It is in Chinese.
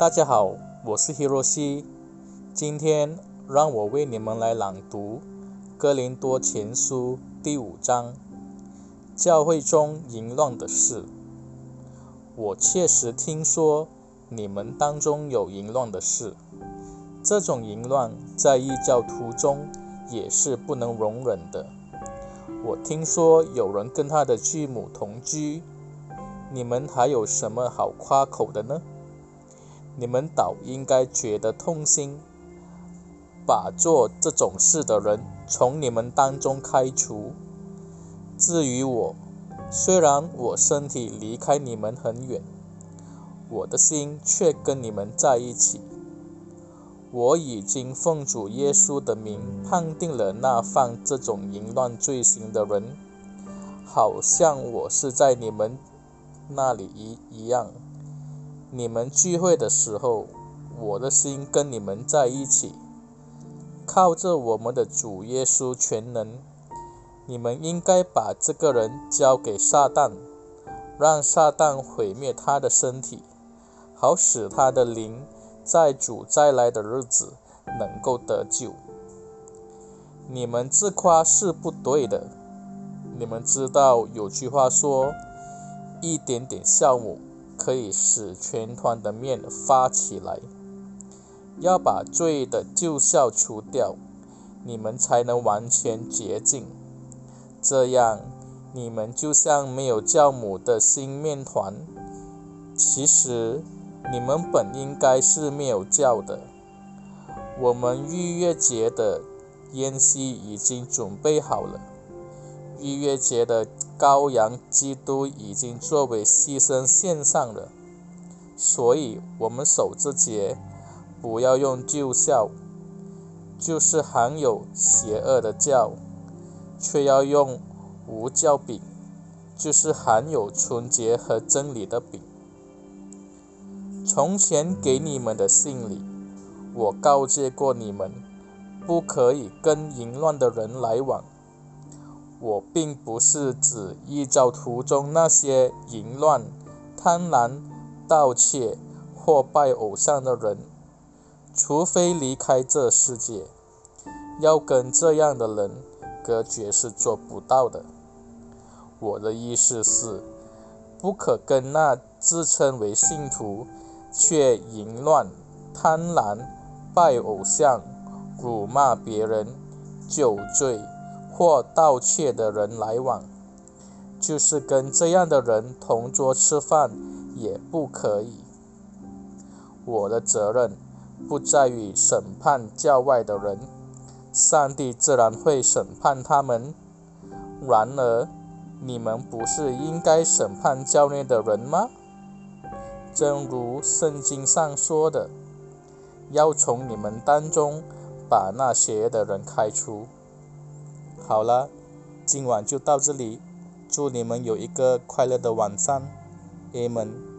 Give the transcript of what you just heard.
大家好，我是 Hiroshi。今天让我为你们来朗读《哥林多前书》第五章：教会中淫乱的事。我确实听说你们当中有淫乱的事，这种淫乱在异教徒中也是不能容忍的。我听说有人跟他的继母同居，你们还有什么好夸口的呢？你们倒应该觉得痛心，把做这种事的人从你们当中开除。至于我，虽然我身体离开你们很远，我的心却跟你们在一起。我已经奉主耶稣的名判定了那犯这种淫乱罪行的人，好像我是在你们那里一一样。你们聚会的时候，我的心跟你们在一起。靠着我们的主耶稣全能，你们应该把这个人交给撒旦，让撒旦毁灭他的身体，好使他的灵在主再来的日子能够得救。你们自夸是不对的。你们知道有句话说：“一点点酵母。”可以使全团的面发起来，要把罪的旧效除掉，你们才能完全洁净。这样，你们就像没有酵母的新面团。其实，你们本应该是没有酵的。我们逾越节的宴席已经准备好了。逾越节的羔羊基督已经作为牺牲献上了，所以我们守这节，不要用旧酵，就是含有邪恶的酵，却要用无酵饼，就是含有纯洁和真理的饼。从前给你们的信里，我告诫过你们，不可以跟淫乱的人来往。我并不是指异教徒中那些淫乱、贪婪、盗窃或拜偶像的人，除非离开这世界，要跟这样的人隔绝是做不到的。我的意思是，不可跟那自称为信徒却淫乱、贪婪、拜偶像、辱骂别人、酒醉。或盗窃的人来往，就是跟这样的人同桌吃饭也不可以。我的责任不在于审判教外的人，上帝自然会审判他们。然而，你们不是应该审判教内的人吗？正如圣经上说的，要从你们当中把那些的人开除。好了，今晚就到这里。祝你们有一个快乐的晚上，爱们。